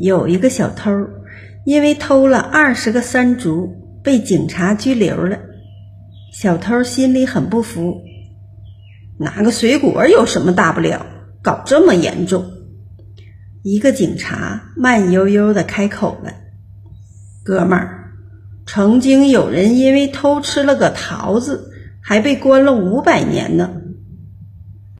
有一个小偷，因为偷了二十个山竹，被警察拘留了。小偷心里很不服，拿个水果有什么大不了？搞这么严重？一个警察慢悠悠的开口了：“哥们儿，曾经有人因为偷吃了个桃子，还被关了五百年呢。”